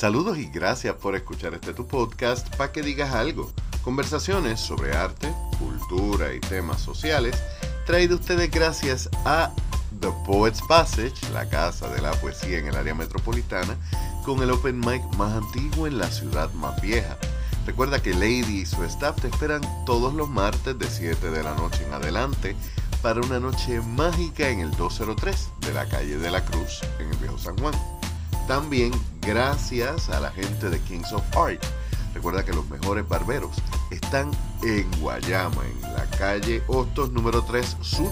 Saludos y gracias por escuchar este tu podcast para que digas algo. Conversaciones sobre arte, cultura y temas sociales, traído ustedes gracias a The Poets Passage, la casa de la poesía en el área metropolitana, con el open mic más antiguo en la ciudad más vieja. Recuerda que Lady y su staff te esperan todos los martes de 7 de la noche en adelante para una noche mágica en el 203 de la calle de la Cruz en el Viejo San Juan. También gracias a la gente de Kings of Art. Recuerda que los mejores barberos están en Guayama, en la calle Hostos número 3 Sur,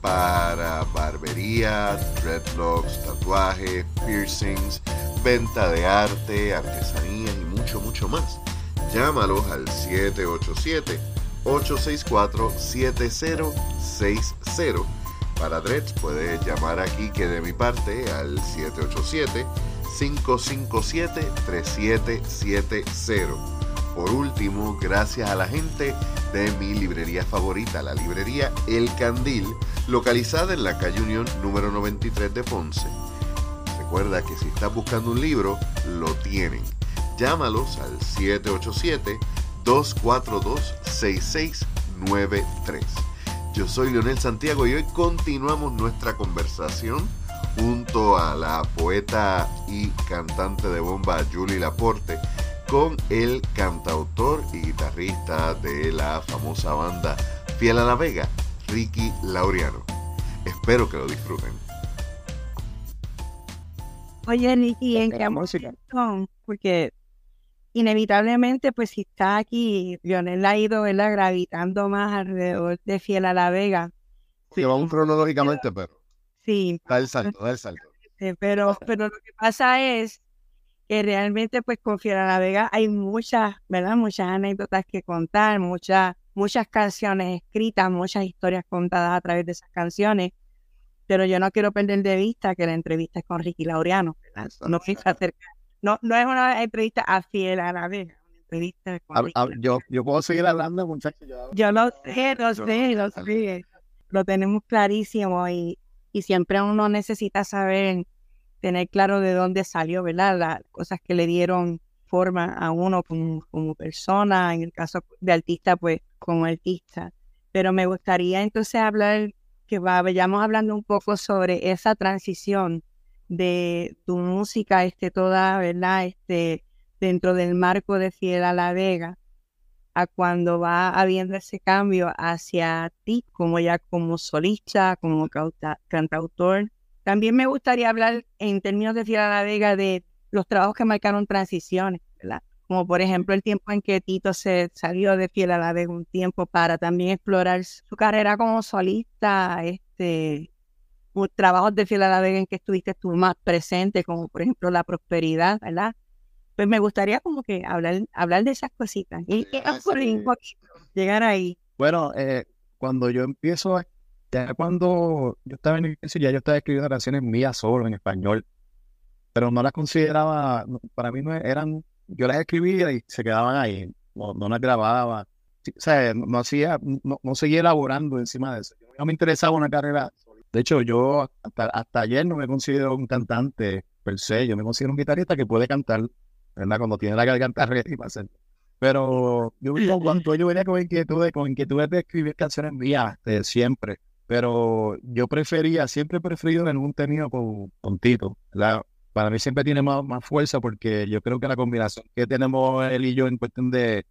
para barbería, dreadlocks, tatuajes, piercings, venta de arte, artesanías y mucho, mucho más. Llámalos al 787-864-7060. Para Dreads puedes llamar aquí que de mi parte al 787-557-3770. Por último, gracias a la gente de mi librería favorita, la librería El Candil, localizada en la calle Unión número 93 de Ponce. Recuerda que si estás buscando un libro, lo tienen. Llámalos al 787-242-6693. Yo soy Leonel Santiago y hoy continuamos nuestra conversación junto a la poeta y cantante de bomba Julie Laporte con el cantautor y guitarrista de la famosa banda Fiel a la Vega, Ricky Laureano. Espero que lo disfruten. Oye, Ricky, ¿en qué música? Porque inevitablemente, pues si está aquí, Lionel ha ido ¿verdad? gravitando más alrededor de Fiel a la Vega. Sí, vamos cronológicamente, pero. Sí. Da el salto, da el salto. Pero, pero lo que pasa es que realmente, pues con Fiel a la Vega hay muchas, ¿verdad? Muchas anécdotas que contar, muchas, muchas canciones escritas, muchas historias contadas a través de esas canciones. Pero yo no quiero perder de vista que la entrevista es con Ricky Laureano. No, no, no es una entrevista a fiel a la vez, una entrevista con yo, yo puedo seguir hablando, muchachos. Yo, lo sé, lo sé, lo sé. Lo tenemos clarísimo y, y siempre uno necesita saber, tener claro de dónde salió, ¿verdad? Las cosas que le dieron forma a uno como, como persona, en el caso de artista, pues como artista. Pero me gustaría entonces hablar, que vayamos hablando un poco sobre esa transición de tu música esté toda, ¿verdad? Este, dentro del marco de Fiel a la Vega, a cuando va habiendo ese cambio hacia ti, como ya como solista, como cantautor. También me gustaría hablar en términos de Fiel a la Vega de los trabajos que marcaron transiciones, ¿verdad? Como por ejemplo el tiempo en que Tito se salió de Fiel a la Vega un tiempo para también explorar su carrera como solista, este, trabajos de Fiel a la Vega en que estuviste tú más presente, como por ejemplo la prosperidad, ¿verdad? Pues me gustaría como que hablar, hablar de esas cositas y llegar ahí. Bueno, eh, cuando yo empiezo, ya cuando yo estaba en el ya yo estaba escribiendo canciones mías solo en español, pero no las consideraba, para mí no eran, yo las escribía y se quedaban ahí, no, no las grababa, o sea, no, hacía, no, no seguía elaborando encima de eso. No me interesaba una carrera de hecho, yo hasta, ayer no me considero un cantante per se, yo me considero un guitarrista que puede cantar, ¿verdad? Cuando tiene la garganta ready para hacer. Pero yo cuando yo venía con inquietudes, con inquietudes de escribir canciones mías, siempre. Pero yo prefería, siempre he preferido en un tenido con, con Tito. Para mí siempre tiene más, más fuerza porque yo creo que la combinación que tenemos él y yo en cuestión de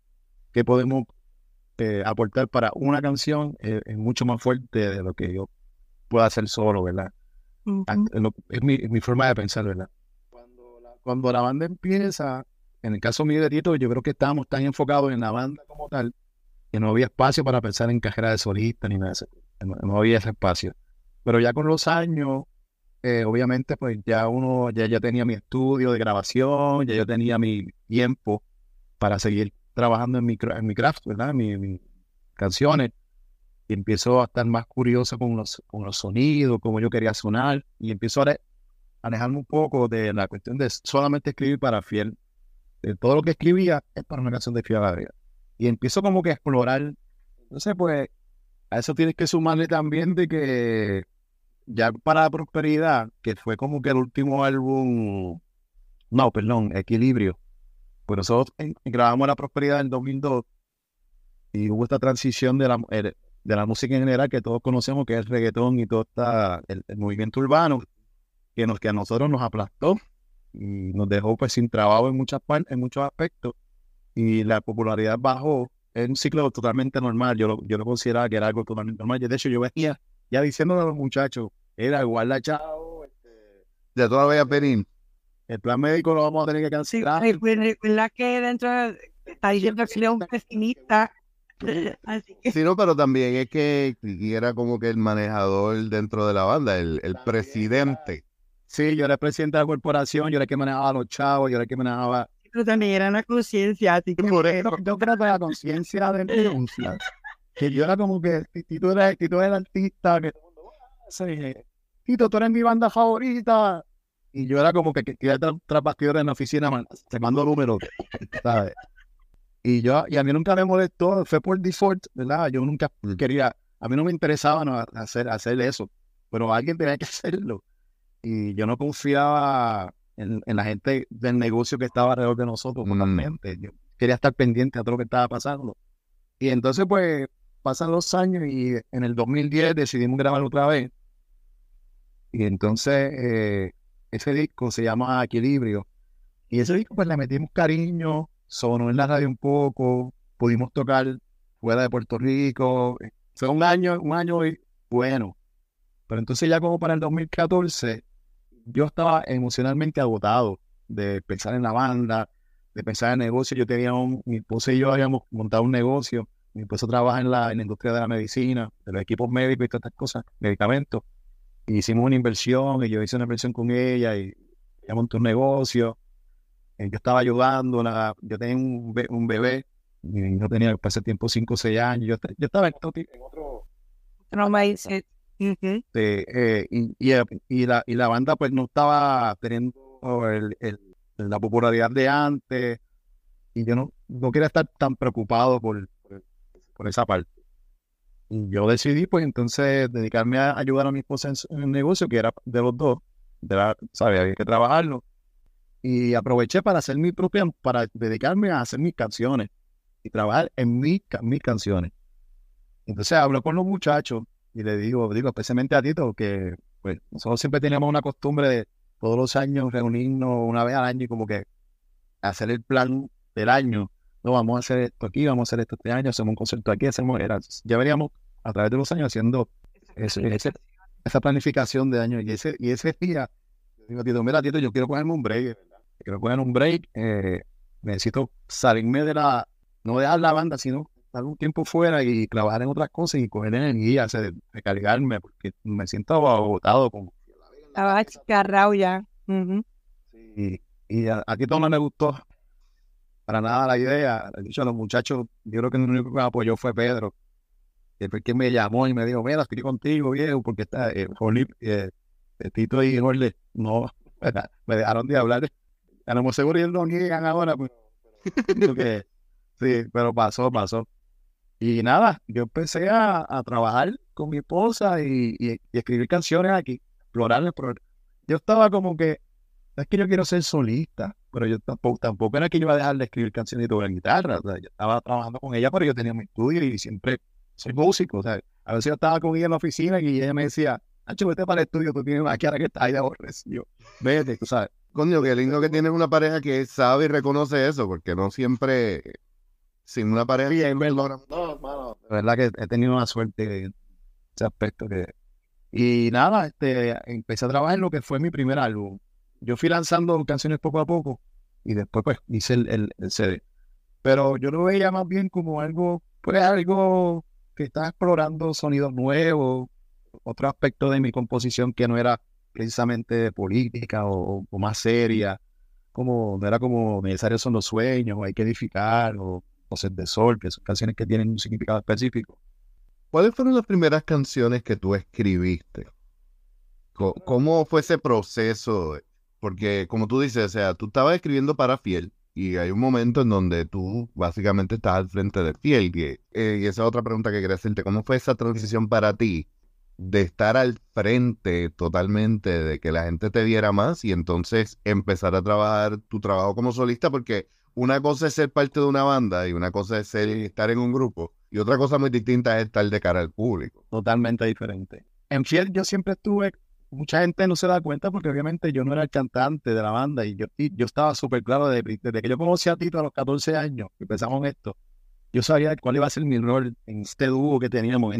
que podemos eh, aportar para una canción es mucho más fuerte de lo que yo pueda hacer solo, ¿verdad? Es mi, forma de pensar, ¿verdad? Cuando la, banda empieza, en el caso mío de Tito, yo creo que estábamos tan enfocados en la banda como tal, que no había espacio para pensar en carrera de solista ni nada de eso. No, había ese espacio. Pero ya con los años, eh, obviamente, pues ya uno, ya, ya tenía mi estudio de grabación, ya yo tenía mi tiempo para seguir trabajando en mi, en mi craft, ¿verdad? mis canciones y empiezo a estar más curioso con los, con los sonidos, cómo yo quería sonar, y empiezo a alejarme un poco de la cuestión de solamente escribir para Fiel. De todo lo que escribía es para una canción de Fiel Gabriel. Y empiezo como que a explorar. Entonces, pues, a eso tienes que sumarle también de que ya para prosperidad, que fue como que el último álbum no, perdón, Equilibrio. Pues nosotros grabamos La Prosperidad en 2002 y hubo esta transición de la, de la música en general que todos conocemos, que es el reggaetón y todo está el, movimiento urbano, que, nos, que a nosotros nos aplastó y nos dejó pues sin trabajo en, muchas en muchos aspectos y la popularidad bajó. Es un ciclo totalmente normal, yo lo, yo lo consideraba que era algo totalmente normal. De hecho, yo venía ya diciéndole a los muchachos, era igual la chao. Este, ya todavía Perín. El plan médico lo vamos a tener que cancelar. Sí, la que dentro está diciendo que un pesimista. Sí, no, pero también es que era como que el manejador dentro de la banda, el, el presidente. Sí, yo era presidente de la corporación, yo era el que manejaba a los chavos, yo era el que manejaba. Pero también era una conciencia. Por eso, yo creo que la conciencia de denuncia. Que yo era como que, si tú eres, si tú eres el artista, que todo el mundo, ah, Tito, tú eres mi banda favorita. Y yo era como que, que, que tras bastidores en la oficina, sacando números, ¿sabes? Y yo, y a mí nunca me molestó, fue por default, ¿verdad? Yo nunca quería, a mí no me interesaba no, hacer, hacer eso, pero alguien tenía que hacerlo. Y yo no confiaba en, en la gente del negocio que estaba alrededor de nosotros, totalmente. Yo quería estar pendiente a todo lo que estaba pasando. Y entonces, pues, pasan los años y en el 2010 decidimos grabar otra vez. Y entonces, eh, ese disco se llama Equilibrio. Y ese disco, pues, le metimos cariño, sonó en la radio un poco, pudimos tocar fuera de Puerto Rico. Fue un año, un año bueno. Pero entonces ya como para el 2014, yo estaba emocionalmente agotado de pensar en la banda, de pensar en negocio. Yo tenía un, mi esposa y yo habíamos montado un negocio. Mi esposa trabaja en la, en la industria de la medicina, de los equipos médicos y todas estas cosas, medicamentos. hicimos una inversión y yo hice una inversión con ella y ella montó un negocio. Eh, yo estaba ayudando, yo tenía un, un bebé, y yo tenía ese tiempo 5 o 6 años, yo, yo estaba en, otro... No me eh, y, y, la, y la banda pues no estaba teniendo el, el, la popularidad de antes y yo no, no quería estar tan preocupado por, por, esa parte. Y yo decidí pues entonces dedicarme a ayudar a mi esposa en, el negocio, que era de los dos, de la. Había que trabajarlo y aproveché para hacer mi propia, para dedicarme a hacer mis canciones y trabajar en mis, mis canciones. Entonces hablo con los muchachos y le digo, digo especialmente a Tito, que pues nosotros siempre teníamos una costumbre de todos los años reunirnos una vez al año y como que hacer el plan del año. No, vamos a hacer esto aquí, vamos a hacer esto este año, hacemos un concierto aquí, hacemos, era, ya veníamos a través de los años haciendo esa planificación de año. Y ese, y ese día, yo digo, Tito, mira, Tito, yo quiero cogerme un break, quiero coger un break, eh, necesito salirme de la, no dejar la banda, sino estar un tiempo fuera y trabajar en otras cosas y coger energía, hacer, recargarme, porque me siento agotado. Como... Estaba chicarrao ya. y a, ti todo no me gustó para nada la idea. De hecho, a los muchachos, yo creo que el único que me apoyó fue Pedro. Que fue quien me llamó y me dijo, mira, estoy contigo, viejo, porque está, eh, eh, Tito y Jorge no, me dejaron de hablar a lo mejor ellos lo niegan ahora, pero, sí, pero pasó, pasó. Y nada, yo empecé a, trabajar con mi esposa y, escribir canciones aquí, explorar Yo estaba como que, es que yo quiero ser solista, pero yo tampoco, tampoco era que yo iba a dejar de escribir canciones y tocar guitarra. yo estaba trabajando con ella, pero yo tenía mi estudio y siempre soy músico. O a veces yo estaba con ella en la oficina y ella me decía, Nacho, vete para el estudio, tú tienes una cara que está ahí de aborrecido. Vete, tú sabes. Coño, qué lindo que tienes una pareja que sabe y reconoce eso, porque no siempre sin una pareja. Bien, verdad. No, mano. De verdad que he tenido una suerte en ese aspecto que. Y nada, este, empecé a trabajar en lo que fue mi primer álbum. Yo fui lanzando canciones poco a poco y después pues hice el, el, CD. Pero yo lo veía más bien como algo, pues algo que estaba explorando sonidos nuevos, otro aspecto de mi composición que no era precisamente política o, más seria, como no era como necesarios son los sueños, o hay que edificar, o De Sol, que son canciones que tienen un significado específico. ¿Cuáles fueron las primeras canciones que tú escribiste? ¿Cómo fue ese proceso? Porque como tú dices, o sea, tú estabas escribiendo para Fiel y hay un momento en donde tú básicamente estás al frente de Fiel. Y, eh, y esa otra pregunta que quería hacerte, ¿cómo fue esa transición para ti de estar al frente totalmente, de que la gente te viera más y entonces empezar a trabajar tu trabajo como solista, porque una cosa es ser parte de una banda y una cosa es ser, estar en un grupo y otra cosa muy distinta es estar de cara al público. Totalmente diferente. En Fiel yo siempre estuve, mucha gente no se da cuenta porque obviamente yo no era el cantante de la banda y yo, yo estaba súper claro desde, que yo conocí a Tito a los 14 años, que empezamos en esto, yo sabía cuál iba a ser mi rol en este dúo que teníamos.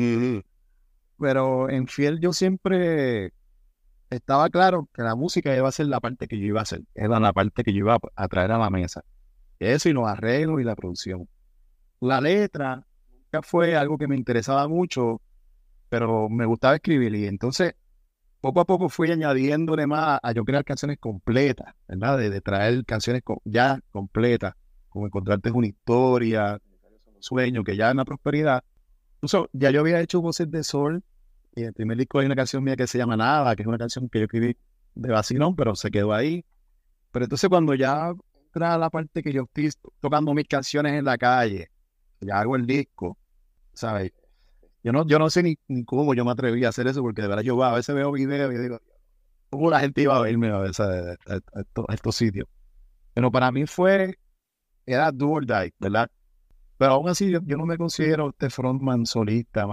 Pero en Fiel yo siempre estaba claro que la música iba a ser la parte que yo iba a hacer, era la parte que yo iba a traer a la mesa. Eso y los arreglos y la producción. La letra nunca fue algo que me interesaba mucho, pero me gustaba escribir y entonces poco a poco fui añadiéndole más a yo crear canciones completas, ¿verdad? De, traer canciones ya completas, como Encontrarte una historia, Sueño, que ya es una prosperidad. Incluso ya yo había hecho Voces de Sol y en el primer disco hay una canción mía que se llama Nada, que es una canción que yo escribí de vacilón, pero se quedó ahí. Pero entonces cuando ya la parte que yo estoy tocando mis canciones en la calle, ya hago el disco, ¿sabes? Yo no, yo no sé ni, cómo yo me atreví a hacer eso, porque de verdad yo a veces veo videos y digo, ¿cómo la gente iba a verme a, veces a, estos, sitios? Pero para mí fue, era do or ¿verdad? Pero aún así yo, no me considero este frontman solista,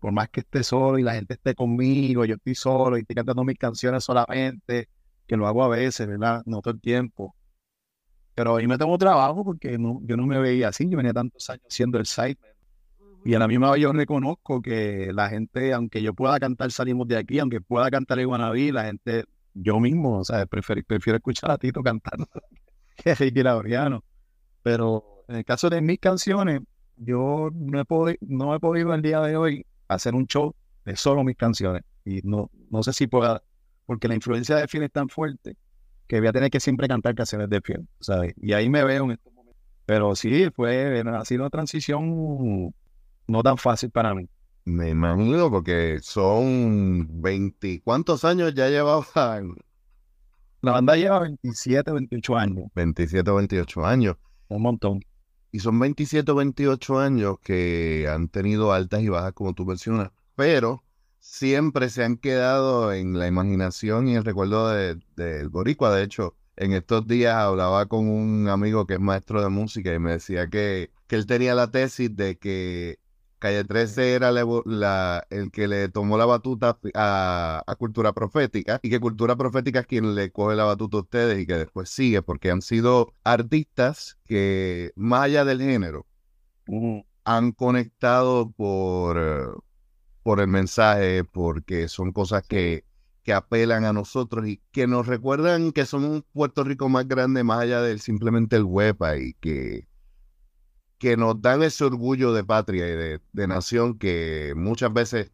por, más que esté solo y la gente esté conmigo, yo estoy solo y estoy cantando mis canciones solamente, que lo hago a veces, ¿verdad? No todo el tiempo. Pero ahí me tengo trabajo porque no, yo no me veía así, yo venía tantos años haciendo el site y a la misma vez yo reconozco que la gente, aunque yo pueda cantar Salimos de aquí, aunque pueda cantar el Guanabí, la gente, yo mismo, o sea, prefiero, prefiero escuchar a Tito cantar que a Ricky Laureano. Pero en el caso de mis canciones, yo no he, podido, no he podido el día de hoy hacer un show de solo mis canciones. Y no, no sé si pueda, porque la influencia de Fiel es tan fuerte que voy a tener que siempre cantar canciones de Fiel, ¿sabes? Y ahí me veo en estos momentos. Pero sí, fue, ha sido una transición no tan fácil para mí. Me imagino porque son 20, ¿cuántos años ya llevaban? La banda lleva 27, 28 años. 27, 28 años. Un montón. Y son 27 28 años que han tenido altas y bajas, como tú mencionas, pero siempre se han quedado en la imaginación y el recuerdo del de, Boricua. De hecho, en estos días hablaba con un amigo que es maestro de música y me decía que, que él tenía la tesis de que Calle 13 era el que le tomó la batuta a, Cultura Profética y que Cultura Profética es quien le coge la batuta a ustedes y que después sigue, porque han sido artistas que, más allá del género, han conectado por, por el mensaje, porque son cosas que, que apelan a nosotros y que nos recuerdan que somos un Puerto Rico más grande, más allá del simplemente el huepa y que que nos dan ese orgullo de patria y de, nación que muchas veces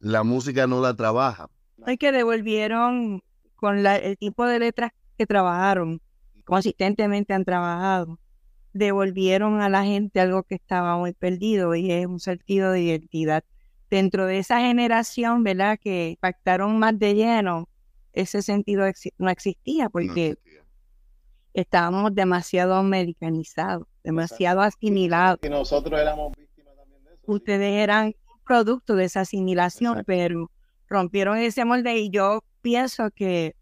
la música no la trabaja. Hay que devolvieron con la, el tipo de letras que trabajaron, consistentemente han trabajado, devolvieron a la gente algo que estaba muy perdido y es un sentido de identidad. Dentro de esa generación, ¿verdad? Que pactaron más de lleno, ese sentido no existía porque estábamos demasiado americanizados, demasiado asimilados. Y nosotros éramos víctimas también de eso. Ustedes eran producto de esa asimilación, pero rompieron ese molde y yo pienso que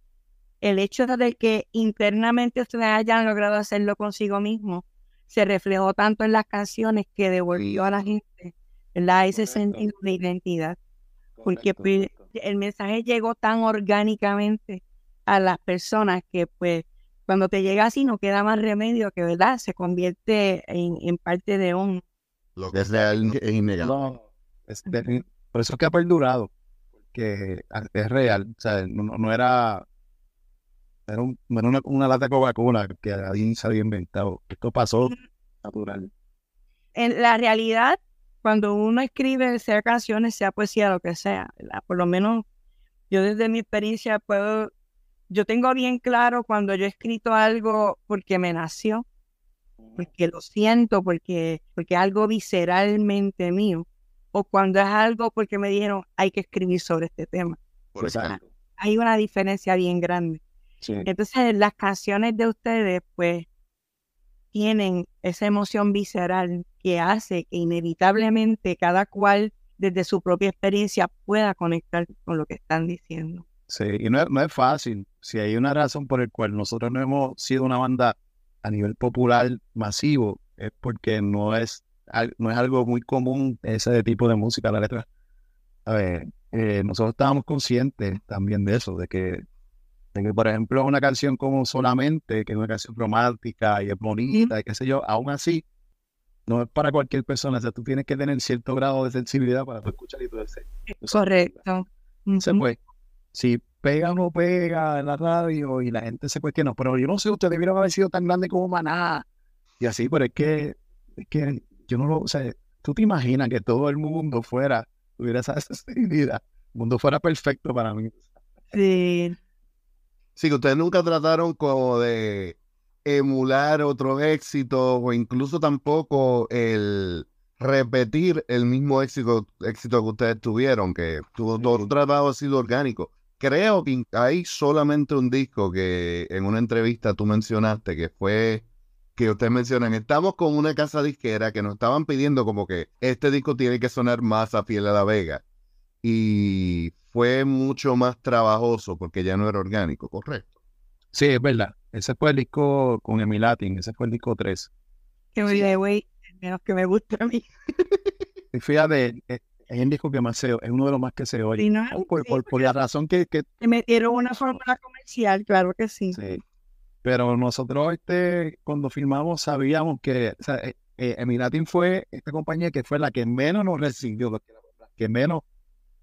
el hecho de que internamente ustedes hayan logrado hacerlo consigo mismo se reflejó tanto en las canciones que devolvió a la gente ese sentido de identidad. porque pues, el mensaje llegó tan orgánicamente a las personas que pues cuando te llega así no queda más remedio que, ¿verdad? Se convierte en, parte de un... Lo que es real es innegable. por eso es que ha perdurado, porque es real, o sea, no, era... Era, una, lata de Coca-Cola que alguien se había inventado. Esto pasó natural. En la realidad, cuando uno escribe, sea canciones, sea poesía, lo que sea, por lo menos yo desde mi experiencia puedo yo tengo bien claro cuando yo he escrito algo porque me nació, porque lo siento, porque, porque es algo visceralmente mío, o cuando es algo porque me dijeron hay que escribir sobre este tema. hay una diferencia bien grande. Entonces las canciones de ustedes pues tienen esa emoción visceral que hace que inevitablemente cada cual desde su propia experiencia pueda conectar con lo que están diciendo. Sí, y no es, no es fácil. Si hay una razón por la cual nosotros no hemos sido una banda a nivel popular masivo, es porque no es, no es algo muy común ese tipo de música, la letra. A ver, eh, nosotros estábamos conscientes también de eso, de que, de que, por ejemplo, una canción como Solamente, que es una canción romántica y es bonita, y qué sé yo, aún así, no es para cualquier persona. O sea, tú tienes que tener cierto grado de sensibilidad para escuchar y todo eso. Correcto. Se puede. Si pega o no pega en la radio y la gente se cuestiona, pero yo no sé, usted debiera haber sido tan grande como Maná. Y así, pero es que, es que yo no lo, o sea, tú te imaginas que todo el mundo fuera, tuviera esa sensibilidad, el mundo fuera perfecto para mí. Sí. Sí, que ustedes nunca trataron como de emular otros éxitos o incluso tampoco el repetir el mismo éxito, éxito que ustedes tuvieron, que todo, todo tratado ha sido orgánico. Creo que hay solamente un disco que en una entrevista tú mencionaste que fue que ustedes mencionan, estamos con una casa disquera que nos estaban pidiendo como que este disco tiene que sonar más a Fiel a la Vega. Y fue mucho más trabajoso porque ya no era orgánico, ¿correcto? Sí, es verdad. Ese fue el disco con Emilatin, ese fue el disco 3. Que me güey, menos que me gusta a mí. y fíjate, es, el disco que más se es uno de los más que se oye. por, por, la razón que, que... metieron una fórmula comercial, claro que sí. Sí. Pero nosotros este, cuando filmamos sabíamos que o sea, eh, eh, fue esta compañía que fue la que menos nos recibió, que menos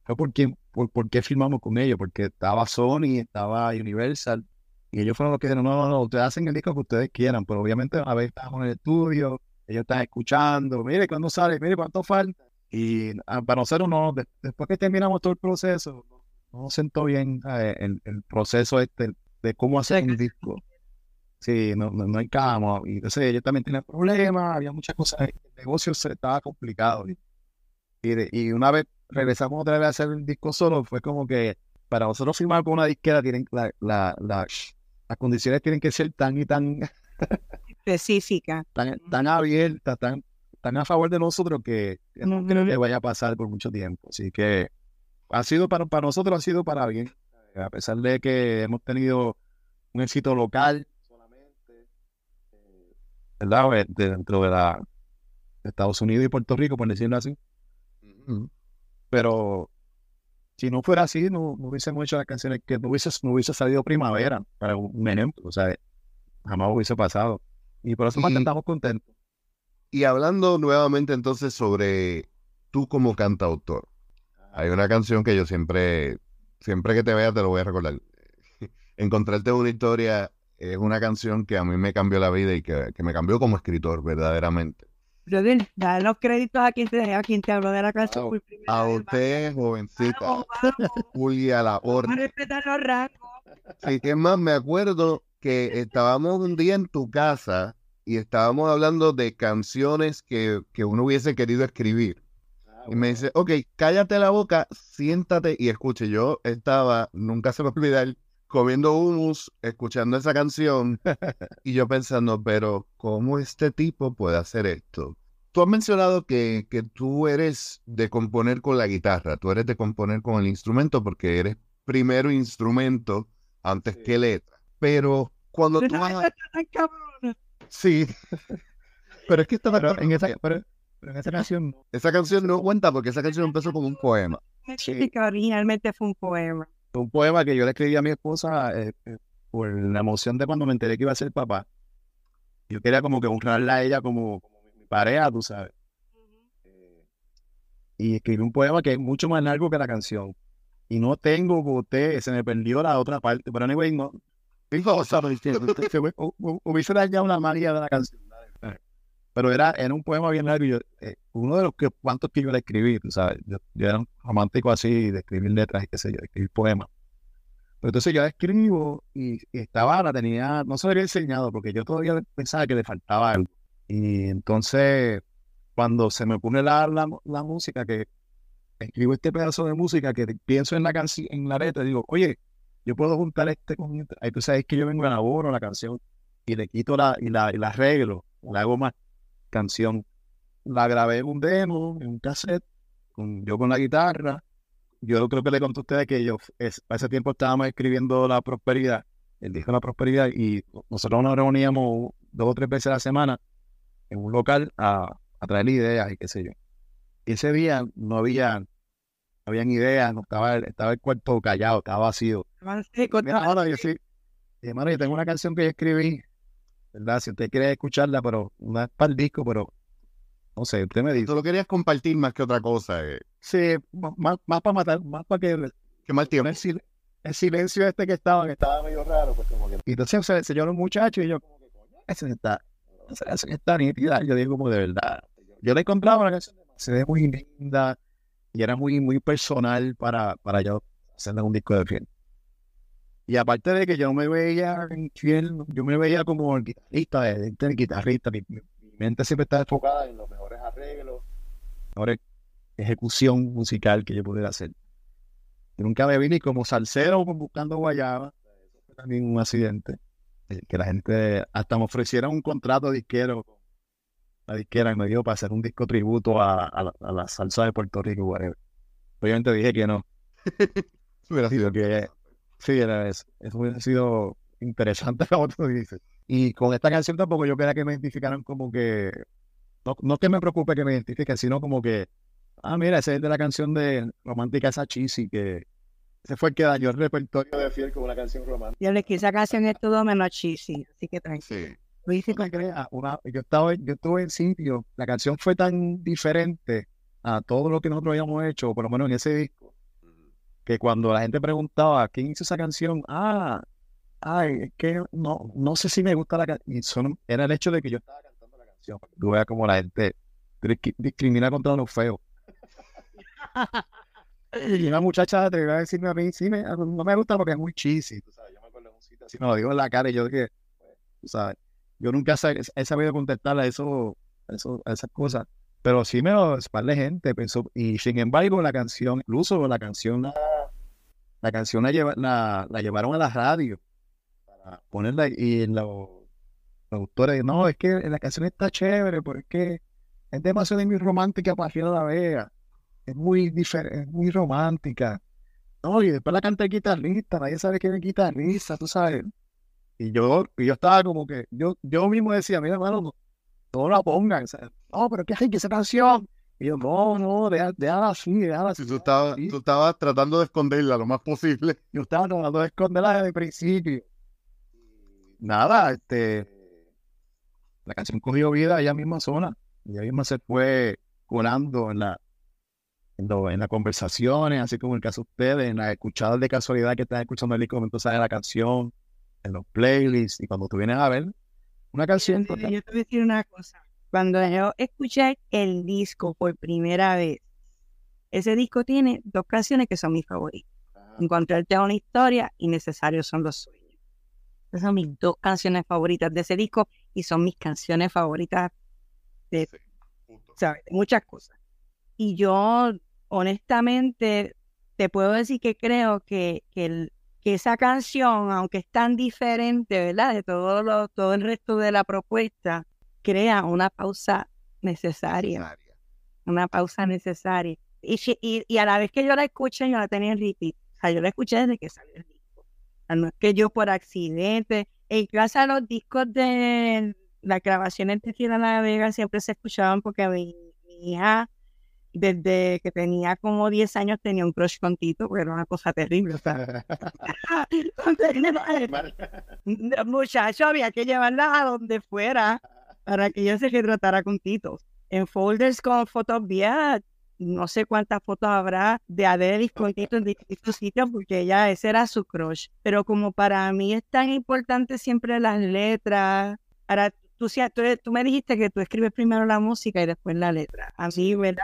fue porque, por, por qué filmamos con ellos, porque estaba Sony, estaba Universal, y ellos fueron los que dijeron, no, no, no, ustedes hacen el disco que ustedes quieran, pero obviamente a veces estamos en el estudio, ellos están escuchando, mire cuándo sale, mire cuánto falta. Y ah, para nosotros no, después que terminamos todo el proceso, no nos sentó bien eh, el, el, proceso este de cómo hacer un disco. Sí, no, no, no encajamos. Y entonces ellos también tenían problemas, había muchas cosas, el negocio se estaba complicado. Y, y, una vez regresamos otra vez a hacer el disco solo, fue como que para nosotros firmar con una disquera tienen la, la, la las condiciones tienen que ser tan y tan específicas, tan, tan abiertas, tan, tan a favor de nosotros que, no creo que vaya a pasar por mucho tiempo. Así que ha sido para, para nosotros, ha sido para bien. A pesar de que hemos tenido un éxito local solamente, eh, ¿verdad? Dentro de la Estados Unidos y Puerto Rico, por decirlo así. Pero si no fuera así, no, no hubiésemos hecho las canciones que no hubiese, no hubiese salido primavera, para un ejemplo, o sea, jamás hubiese pasado. Y por eso y, estamos contentos. Y hablando nuevamente entonces sobre tú como cantautor, hay una canción que yo siempre, siempre que te vea te lo voy a recordar. Encontrarte una historia es una canción que a mí me cambió la vida y que, que me cambió como escritor verdaderamente. Brother, da los créditos a quien te, a quien te habló de la canción. por a usted, jovencita. Julia La Vamos a respetar los rangos. Sí, que más, me acuerdo que estábamos un día en tu casa y estábamos hablando de canciones que, que uno hubiese querido escribir. Ah, y me dice, ok, cállate la boca, siéntate y escuche. Yo estaba, nunca se me olvidar, comiendo hummus, escuchando esa canción y yo pensando, pero ¿cómo este tipo puede hacer esto? Tú has mencionado que, que tú eres de componer con la guitarra, tú eres de componer con el instrumento porque eres primero instrumento antes que letra. Pero cuando tú vas Sí, pero es que estaba en esa, pero, en esa canción... Esa canción no cuenta porque esa canción empezó como un poema. Sí, que originalmente fue un poema un poema que yo le escribí a mi esposa eh, eh, por la emoción de cuando me enteré que iba a ser papá. Yo quería como que honrarla a ella como, pareja, tú sabes. Y escribí un poema que es mucho más largo que la canción. Y no tengo boté, se me perdió la otra parte. Pero anyway, no. Hubiese dañado una magia de la canción. Pero era, era un poema bien largo. Eh, uno de los que, cuantos que yo le escribí, tú sabes. Yo, era un romántico así de escribir letras y qué sé yo, de escribir poemas. Pero entonces yo escribo y, estaba, la tenía, no se había enseñado porque yo todavía pensaba que le faltaba algo. Y entonces, cuando se me pone la, la, música, que escribo este pedazo de música, que pienso en la canción, en la letra, digo, oye, yo puedo juntar este con este. Ahí tú sabes que yo vengo a elaboro la canción y le quito la, y la, y la arreglo, la hago más canción. La grabé en un demo, en un cassette, yo con la guitarra. Yo creo que le conté a ustedes que yo es, a ese tiempo estábamos escribiendo La Prosperidad, el disco La Prosperidad, y nosotros nos reuníamos dos o tres veces a la semana en un local a, a traer ideas y qué sé yo. Y ese día no había, no habían ideas, no estaba, estaba el cuarto callado, estaba vacío. Ahora yo sí, hermano, yo tengo una canción que yo escribí, ¿verdad? Si usted quiere escucharla, pero no es para el disco, pero no sé, usted me dice. Tú lo querías compartir más que otra cosa. Eh. Sí, más, más para matar, más para que. Qué mal tiempo. El, silencio este que estaba, que estaba medio raro, pues como que. Y entonces se enseñó a los muchachos y yo, como que, coño, ese está, está nítida. Yo digo, como de verdad. Yo le compraba una canción, se ve muy linda y era muy, muy personal para, para yo hacerle un disco de fiel. Y aparte de que yo me veía fiel, yo me veía como el guitarrista, el, guitarrista, mi, mente siempre estaba enfocada en los mejores arreglos, mejor ejecución musical que yo pudiera hacer. Nunca me vi ni como salsero buscando guayaba, también un accidente, que la gente hasta me ofreciera un contrato disquero, la disquera me dio para hacer un disco tributo a, la, salsa de Puerto Rico, whatever. Obviamente dije que no. Hubiera sido que sí, era eso. Eso hubiera sido interesante como tú dices. Y con esta canción tampoco yo quería que me identificaran como que, no, no que me preocupe que me identifiquen, sino como que, ah, mira, ese es de la canción de Romántica esa Cheesy, que ese fue el que dañó el repertorio de Fiel con una canción romántica. Yo le quise esa canción es todo menos cheesy, así que tranquilo. Sí. crea, una, yo, estaba, yo estuve en sitio, la canción fue tan diferente a todo lo que nosotros habíamos hecho, por lo menos en ese disco, que cuando la gente preguntaba quién hizo esa canción, ah, ay, es que no, no sé si me gusta la canción. Y son, era el hecho de que yo estaba cantando la canción. Tú veas como la gente discrimina contra los feos. y una muchacha te iba a decirme a mí, sí, me, no me gusta porque es muy cheesy. Tú sabes, yo me acuerdo de un sitio así, me lo digo en la cara y yo dije, tú sabes, yo nunca he sabido contestarle a eso, eso, a esas cosas. Pero sí me lo de gente pensó, y sin embargo la canción, incluso la canción, la, la canción la, lleva, la, la llevaron a la radio ponerla y los autores, no, es que la canción está chévere porque es demasiado muy romántica para que la vea. Es muy diferente, es muy romántica. No, y después la canta el guitarrista, nadie sabe quién es guitarrista, tú sabes. Y yo, y yo estaba como que, yo, yo mismo decía, mira, hermano, no, no la pongan. No, pero ¿qué hay que esa canción? Y yo, no, no, déjala así, déjala así. tú estabas, tú estabas tratando de esconderla lo más posible. Yo estaba tratando de esconderla desde el principio nada, este, la canción cogió vida ella misma sola. Ella misma se fue colando en la en, las conversaciones, así como en el caso de ustedes, en las escuchadas de casualidad que están escuchando el disco, entonces sale la canción, en los playlists, y cuando tú vienes a ver una canción. Yo, te voy a decir una cosa. Cuando yo escuché el disco por primera vez, ese disco tiene dos canciones que son mis favoritas. Encontrarte a una historia y necesarios son los suyos. Esas son mis dos canciones favoritas de ese disco y son mis canciones favoritas de, muchas cosas. Y yo, honestamente, te puedo decir que creo que, que, esa canción, aunque es tan diferente, ¿verdad? De todo, lo, todo el resto de la propuesta, crea una pausa necesaria. Una pausa necesaria. Y, y, y, a la vez que yo la escuché, yo la tenía en repeat. O sea, yo la escuché desde que salió el no es que yo por accidente, en casa los discos de las grabaciones de La Vega siempre se escuchaban porque mi, hija, desde que tenía como 10 años, tenía un crush con Tito, porque era una cosa terrible. Muchacho, había que llevarla a donde fuera para que ella se retratara con Tito. En folders con fotos viejas, no sé cuántas fotos habrá de Adele Tito en distintos sitios porque ella, ese era su crush. Pero como para mí es tan importante siempre las letras, ahora tú, tú, tú me dijiste que tú escribes primero la música y después la letra. Así, ¿verdad?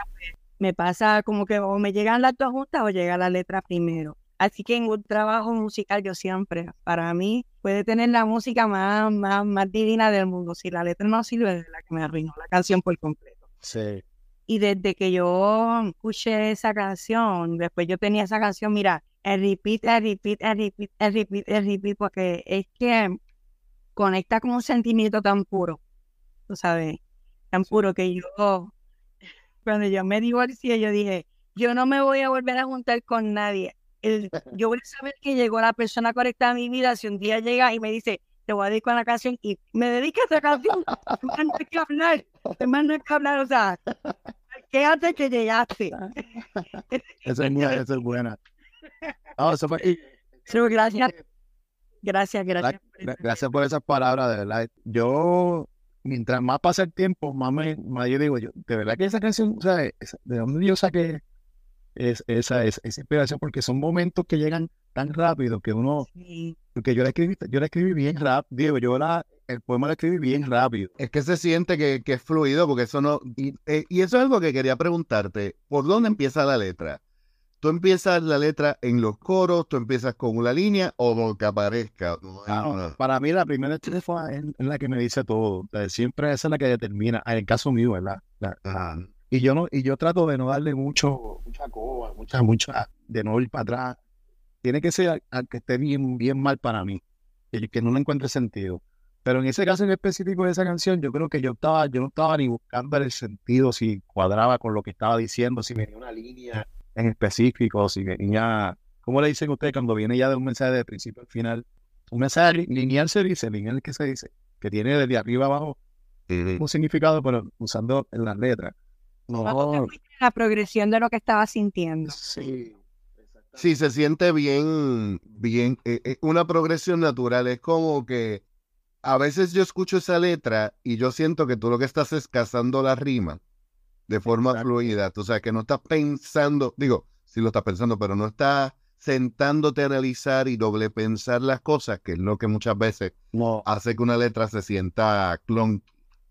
Me pasa como que o me llegan las dos juntas o llega la letra primero. Así que en un trabajo musical yo siempre, para mí, puede tener la música más, más, más divina del mundo. Si la letra no sirve, es la que me arruinó la canción por completo. Sí. Y desde que yo escuché esa canción, después yo tenía esa canción, mira, el repeat, el repeat, el repeat, el repeat, el repeat, porque es que conecta con un sentimiento tan puro, tú sabes, tan puro que yo, cuando yo me divorcié, yo dije, yo no me voy a volver a juntar con nadie. yo voy a saber que llegó la persona correcta a mi vida si un día llega y me dice, te voy a dedicar una canción y me dedica a esa canción, te mando que hablar, te mando que hablar, o sea, quédate que llegaste. esa es, buena, esa es buena. gracias. Gracias, gracias. Gracias por esas palabras, de verdad. Yo, mientras más pasa el tiempo, más, me, más yo digo, yo, de verdad que esa canción, o sea, ¿de dónde yo saqué es, esa, esa, esa inspiración? Porque son momentos que llegan tan rápido que uno, porque yo la escribí, yo la escribí bien rápido, digo, yo la, el poema lo escribí bien rápido. Es que se siente que, que es fluido, porque eso no, y, eh, y, eso es algo que quería preguntarte, ¿por dónde empieza la letra? ¿Tú empiezas la letra en los coros, tú empiezas con una línea o lo que aparezca? Ah, para mí la primera estrofa es, la que me dice todo, siempre esa es la que determina, en el caso mío, ¿verdad? y yo no, y yo trato de no darle mucho, mucha coba, mucha, mucha, de no ir para atrás. Tiene que ser al, que esté bien, bien mal para mí, que, que no le encuentre sentido. Pero en ese caso en específico de esa canción, yo creo que yo estaba, yo no estaba ni buscando el sentido, si cuadraba con lo que estaba diciendo, si venía una línea en específico, si venía, ¿cómo le dicen ustedes cuando viene ya de un mensaje de principio al final? Un mensaje lineal se dice, lineal que se dice, que tiene desde arriba abajo un significado, pero usando en las letras. No. La progresión de lo que estaba sintiendo. Sí. Sí, se siente bien, bien, eh, eh, una progresión natural. Es como que a veces yo escucho esa letra y yo siento que tú lo que estás es cazando la rima de forma fluida. O sea, que no estás pensando, digo, sí lo estás pensando, pero no estás sentándote a analizar y doble pensar las cosas, que es lo que muchas veces hace que una letra se sienta clon.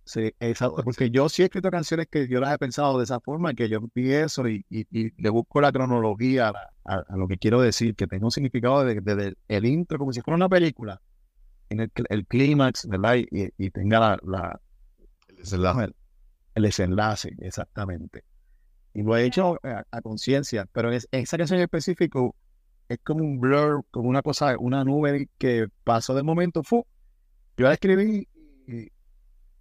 Sí, exacto, porque yo sí he escrito canciones que yo las he pensado de esa forma, que yo empiezo y, y, le busco la cronología a, lo que quiero decir, que tenga un significado desde el intro, como si fuera una película, en el, el clímax, ¿verdad? Y, y, tenga la, la el, el desenlace, exactamente. Y lo he hecho a, conciencia, pero en esa canción en específico es como un blur, como una cosa, una nube que pasó de momento, fu, yo la escribí y,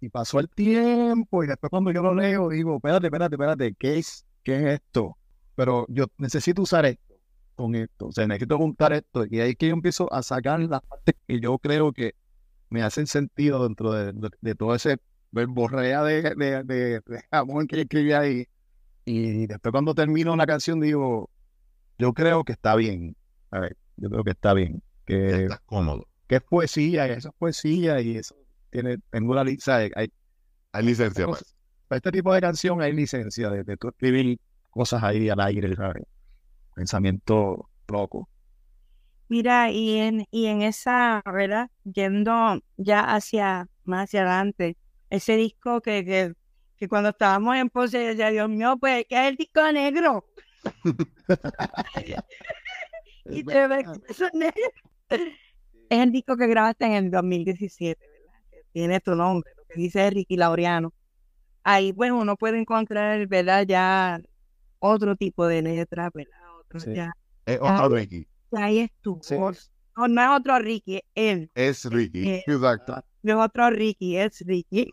pasó el tiempo y después cuando yo lo leo digo, espérate, espérate, espérate, ¿qué es, qué es esto? Pero yo necesito usar esto con esto, o sea, necesito juntar esto y ahí que yo empiezo a sacar las partes que yo creo que me hacen sentido dentro de todo ese verborrea de, de, de, de amor que escribí ahí. Y después cuando termino una canción digo, yo creo que está bien. A ver, yo creo que está bien. Que, Estás cómodo. Que es poesía, y eso es poesía, y eso tiene, tengo la licencia. Hay, hay licencia, pues. Para este tipo de canción hay licencia de, de escribir cosas ahí al aire, ¿sabes? Pensamiento loco. Mira, y en, y en esa, ¿verdad? Yendo ya hacia, más hacia adelante, ese disco que, que, que cuando estábamos en pose, decía, Dios mío, pues, ¿qué es el disco negro? y te ves, eso negro. Es el disco que grabaste en el 2017, ¿verdad? Que tiene tu nombre, lo que dice Ricky Laureano. Ahí, pues, uno puede encontrar, ¿verdad? Ya otro tipo de letra, ¿verdad? Otro, ya. Es otro Ricky. Ahí es tu voz. No, no es otro Ricky, él. Es Ricky, exacto es otro Ricky, es Ricky.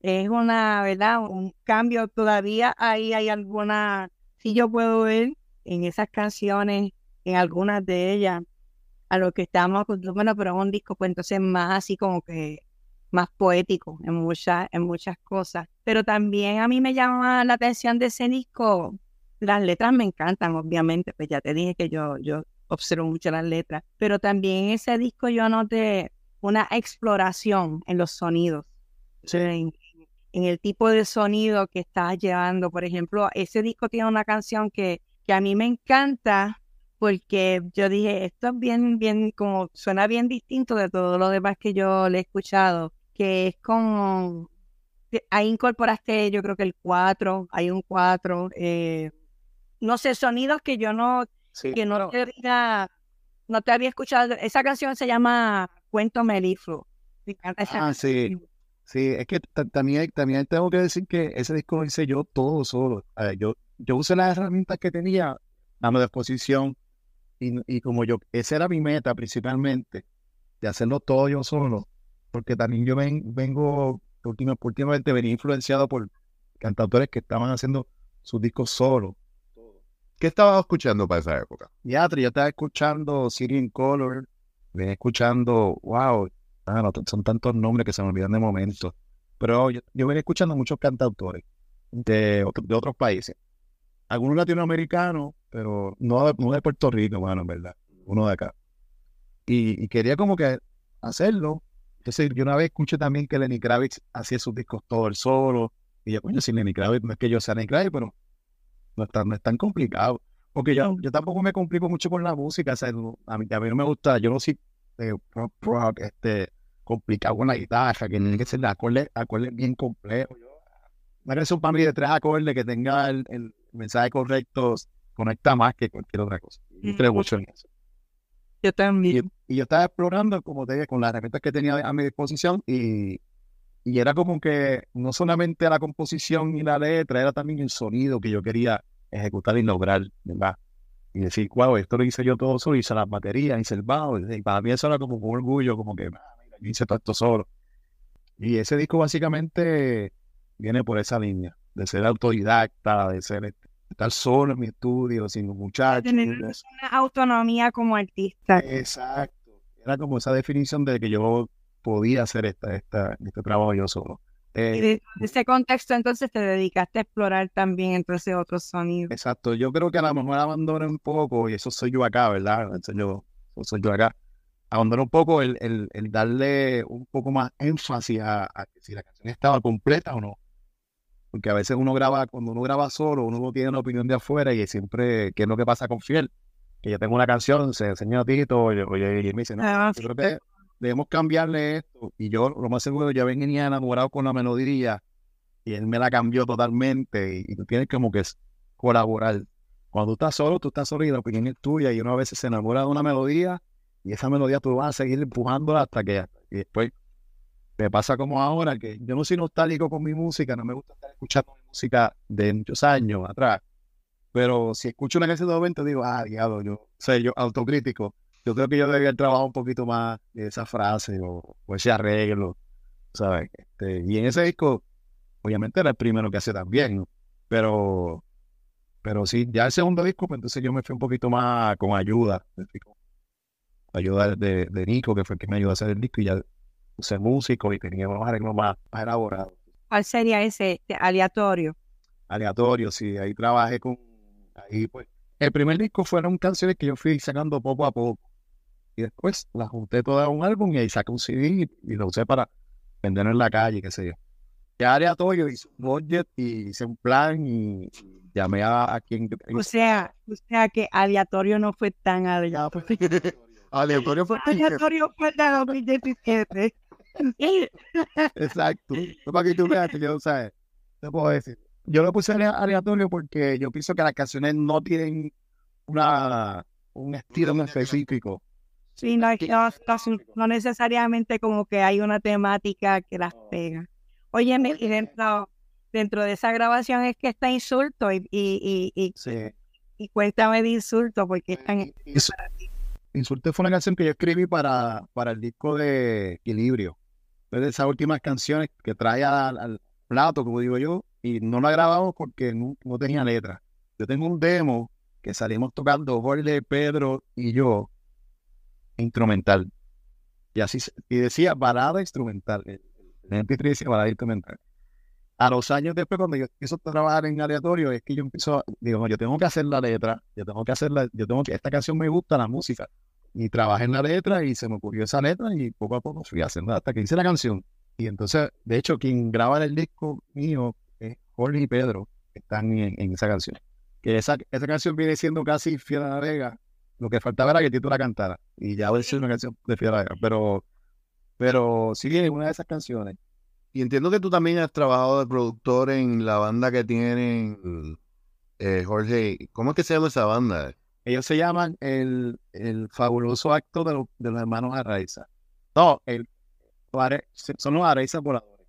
Es una, ¿verdad? Un cambio todavía. Ahí hay alguna, si yo puedo ver en esas canciones, en algunas de ellas, a lo que estamos acostumbrados, pero es un disco, pues entonces más así como que más poético en muchas, en muchas cosas. Pero también a mí me llama la atención de ese disco. Las letras me encantan, obviamente, pues ya te dije que yo, yo observo mucho las letras, pero también ese disco yo noté una exploración en los sonidos, en, el tipo de sonido que estás llevando. Por ejemplo, ese disco tiene una canción que, que a mí me encanta porque yo dije, esto es bien, bien, como suena bien distinto de todo lo demás que yo le he escuchado, que es como, ahí incorporaste yo creo que el 4, hay un 4, eh, no sé, sonidos que yo no, que no te había, no te había escuchado. Esa canción se llama cuento melifluo. Ah, sí. Sí, es que también, también tengo que decir que ese disco lo hice yo todo solo. yo, yo usé las herramientas que tenía a mi disposición y, y, como yo, esa era mi meta principalmente, de hacerlo todo yo solo, porque también yo ven, vengo, últimamente venía influenciado por cantautores que estaban haciendo sus discos solos. ¿Qué estabas escuchando para esa época? Ya, yo estaba escuchando in Color, venía escuchando, wow, son tantos nombres que se me olvidan de momento. Pero yo, venía escuchando muchos cantautores de, de otros países. Algunos latinoamericanos, pero no de, no de Puerto Rico, bueno, en verdad. Uno de acá. Y, quería como que hacerlo. Entonces, yo una vez escuché también que Lenny Kravitz hacía sus discos todo el solo. Y yo, coño, sin Lenny Kravitz, no es que yo sea Lenny Kravitz, pero no es no es tan complicado. Porque yo, yo tampoco me complico mucho con la música. O sea, a, mí, a mí no me gusta, yo no soy eh, rock, este, complicado con la guitarra, que tiene que ser acordes, acordes bien complejos. Una canción para mí de tres acordes que tenga el, el mensaje correcto conecta más que cualquier otra cosa. Yo creo mucho en eso. Yo también. Y, yo estaba explorando, como te dije, con las herramientas que tenía a mi disposición y, y era como que no solamente la composición y la letra, era también el sonido que yo quería ejecutar y lograr, ¿verdad? Y decir, wow, esto lo hice yo todo solo, hice las baterías, hice el bajo, y para mí eso era como un orgullo, como que, ah, yo hice todo esto solo. Y ese disco básicamente viene por esa línea, de ser autodidacta, de ser estar solo en mi estudio, sin los muchachos. Tener una autonomía como artista. Exacto. Era como esa definición de que yo podía hacer esta, esta, este trabajo yo solo. Y eh, de, ese contexto entonces te dedicaste a explorar también entonces otros sonidos. Exacto, yo creo que a lo mejor abandoné un poco, y eso soy yo acá, ¿verdad? Eso yo, soy yo acá. Abandoné un poco el, el, el, darle un poco más énfasis a, a si la canción estaba completa o no porque a veces uno graba, cuando uno graba solo, uno no tiene una opinión de afuera y siempre, ¿qué es lo que pasa con Fiel? Que yo tengo una canción, se enseña a Tito, oye, y me dice, no, yo creo que debemos cambiarle esto. Y yo, lo más seguro, ya venía enamorado con la melodía y él me la cambió totalmente y, tú tienes como que colaborar. Cuando tú estás solo, tú estás solo y la opinión es tuya y uno a veces se enamora de una melodía y esa melodía tú vas a seguir empujándola hasta que y después me pasa como ahora que yo no soy nostálgico con mi música, no me gusta estar escuchando música de muchos años atrás. Pero si escucho una canción de 90, digo, ah, diablo, yo, sé, yo autocrítico. Yo creo que yo debería trabajar un poquito más de esa frase o, ese arreglo, ¿sabes? Este, y en ese disco, obviamente era el primero que hace también, pero, pero sí, ya el segundo disco, pues entonces yo me fui un poquito más con ayuda, ayuda de, de Nico, que fue el que me ayudó a hacer el disco, y ya puse músico y tenía unos arreglos más, más elaborados. ¿Cuál sería ese aleatorio? Aleatorio, sí, ahí trabajé con, ahí pues, el primer disco fueron canciones que yo fui sacando poco a poco. Y después las junté todas a un álbum y ahí saqué un CD y, lo usé para venderlo en la calle, qué sé yo. Ya aleatorio, hice un budget y hice un plan y llamé a, quien... O sea, o sea que aleatorio no fue tan aleatorio. aleatorio fue... Aleatorio fue de 2017. Exacto. Para que tú veas que yo, ¿sabes? Te puedo decir. Yo lo puse aleatorio porque yo pienso que las canciones no tienen una, un estilo específico. Sí, no, no, necesariamente como que hay una temática que las pega. Oye, dentro, dentro de esa grabación es que está insulto y, y, y, y, cuéntame de insulto porque están... Insulto fue una canción que yo escribí para, para el disco de Equilibrio. De esas últimas canciones que trae al, plato, como digo yo, y no la grabamos porque no, tenía letra. Yo tengo un demo que salimos tocando Jorge, Pedro y yo, instrumental. Y así, y decía balada instrumental. El, MP3 decía balada instrumental. A los años después, cuando yo empiezo a trabajar en aleatorio, es que yo empiezo, digo, yo tengo que hacer la letra, yo tengo que hacer la, yo tengo que, esta canción me gusta, la música, y trabajé en la letra y se me ocurrió esa letra y poco a poco fui haciendo hasta que hice la canción. Y entonces, de hecho, quien graba el disco mío es Jorge y Pedro, que están en, esa canción. Que esa, esa canción viene siendo casi Fiera Vega. Lo que faltaba era que Tito la cantara. Y ya voy a decir una canción de Fiera Vega. Pero, pero sí es una de esas canciones. Y entiendo que tú también has trabajado de productor en la banda que tienen eh, Jorge. ¿Cómo es que se llama esa banda? Ellos se llaman el, el fabuloso acto de, de, los hermanos Araiza. No, el, son los Araiza voladores.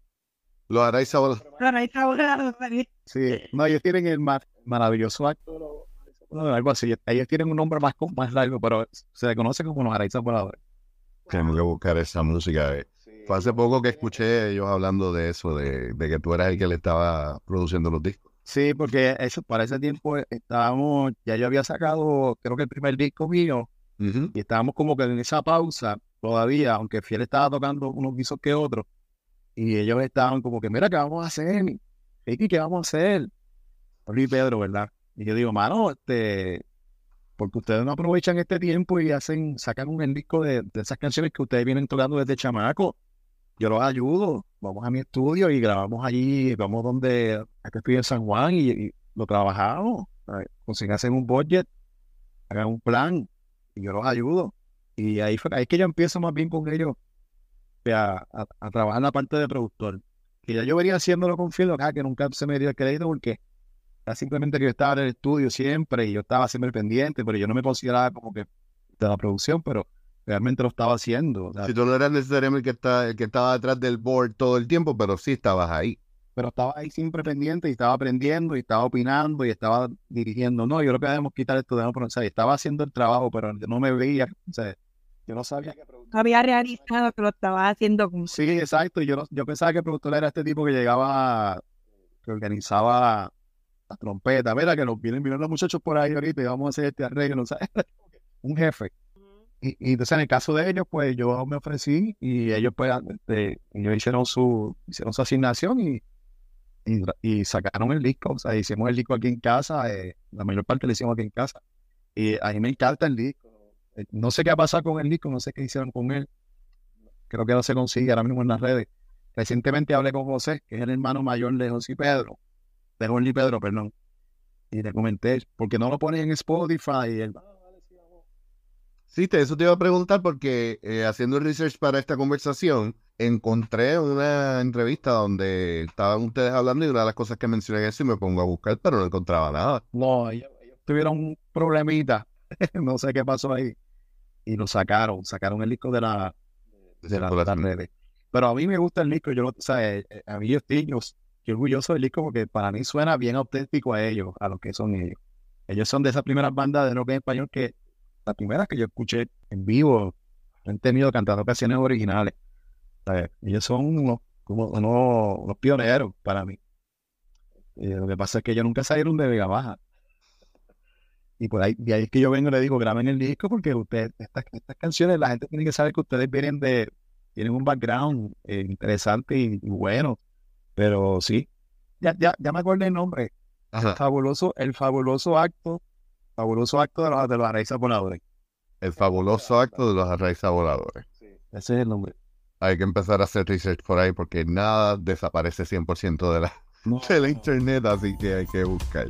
Los Araiza voladores. Los Araiza voladores. Sí, no, ellos tienen el maravilloso acto algo así. Ellos tienen un nombre más, más largo, pero se conoce como los Araiza voladores. Tengo que buscar esa música. Eh. Fue hace poco que escuché ellos hablando de eso, de, de, que tú eras el que le estaba produciendo los discos. Sí, porque eso, para ese tiempo estábamos, ya yo había sacado, creo que el primer disco mío, y estábamos como que en esa pausa todavía, aunque Fiel estaba tocando unos guisos que otros, y ellos estaban como que, mira, ¿qué vamos a hacer? Ricky, ¿qué vamos a hacer? Luis Pedro, ¿verdad? Y yo digo, mano, este, porque ustedes no aprovechan este tiempo y hacen, sacan un disco de, esas canciones que ustedes vienen tocando desde chamaco. Yo los ayudo, vamos a mi estudio y grabamos allí, vamos donde, acá estoy en San Juan y, lo trabajamos. Consigan un budget, hagan un plan y yo los ayudo. Y ahí, fue, ahí es que yo empiezo más bien con ellos a, a, trabajar en la parte de productor. Que ya yo venía haciéndolo con Fiel acá, que nunca se me dio el crédito porque era simplemente que yo estaba en el estudio siempre y yo estaba siempre pendiente, pero yo no me consideraba como que de la producción, pero realmente lo estaba haciendo. si tú no eras necesariamente el que, está, el que estaba detrás del board todo el tiempo, pero sí estabas ahí. Pero estaba ahí siempre pendiente y estaba aprendiendo y estaba opinando y estaba dirigiendo. No, yo lo que debemos quitar esto, debemos pronunciar. Estaba haciendo el trabajo, pero yo no me veía. O sea, yo no sabía que productor. Había realizado que lo estaba haciendo. Con... Sí, exacto. Yo, yo pensaba que el productor era este tipo que llegaba, que organizaba la trompeta, mira que nos vienen los muchachos por ahí ahorita y vamos a hacer este arreglo, ¿no sabes? un jefe. Y, y, entonces en el caso de ellos, pues yo me ofrecí y ellos pues este, ellos hicieron su, hicieron su asignación y, y, sacaron el disco, o sea, hicimos el disco aquí en casa, eh, la mayor parte lo hicimos aquí en casa. Y a mí me encanta el disco. Eh, no sé qué ha pasado con el disco, no sé qué hicieron con él. Creo que no se consigue ahora mismo en las redes. Recientemente hablé con José, que es el hermano mayor de José y Pedro de Jorge Pedro, perdón. Y le comenté, ¿por qué no lo pones en Spotify? Y él, ah, sí, te, eso te iba a preguntar porque eh, haciendo research para esta conversación, encontré una entrevista donde estaban ustedes hablando y una de las cosas que mencioné eso y me pongo a buscar, pero no encontraba nada. No, ellos, tuvieron un problemita, no sé qué pasó ahí, y lo sacaron, sacaron el disco de la, de, la, de Pero a mí me gusta el disco, yo, o sea, eh, eh, a mí yo, yo Qué orgulloso del disco porque para mí suena bien auténtico a ellos, a lo que son ellos. Ellos son de esas primeras bandas de rock en español que la primera que yo escuché en vivo han tenido cantando canciones originales. ellos son unos, como unos, pioneros para mí. Eh, lo que pasa es que ellos nunca salieron de Vega Baja. Y por ahí, de ahí es que yo vengo y le digo, graben el disco porque ustedes, estas, canciones, la gente tiene que saber que ustedes vienen de, tienen un background eh, interesante y bueno. Pero sí, ya, ya, ya me acuerdo el nombre. El fabuloso, el fabuloso acto, fabuloso acto de los, de los voladores. El fabuloso acto de los arraízas voladores. Sí, ese es el nombre. Hay que empezar a hacer research por ahí porque nada desaparece 100% de la, de la internet, así que hay que buscar.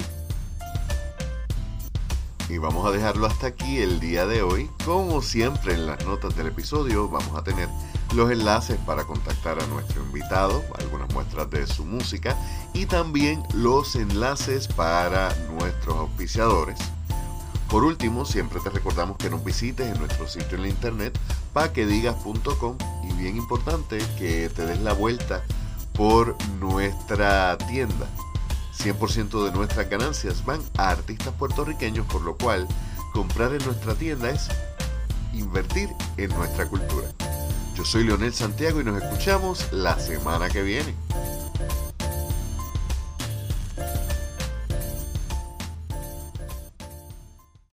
Y vamos a dejarlo hasta aquí el día de hoy. Como siempre en las notas del episodio vamos a tener los enlaces para contactar a nuestro invitado, algunas muestras de su música y también los enlaces para nuestros auspiciadores. Por último, siempre te recordamos que nos visites en nuestro sitio en la internet paquedigas.com y bien importante que te des la vuelta por nuestra tienda 100% de nuestras ganancias van a artistas puertorriqueños, por lo cual comprar en nuestra tienda es invertir en nuestra cultura. Yo soy Leonel Santiago y nos escuchamos la semana que viene.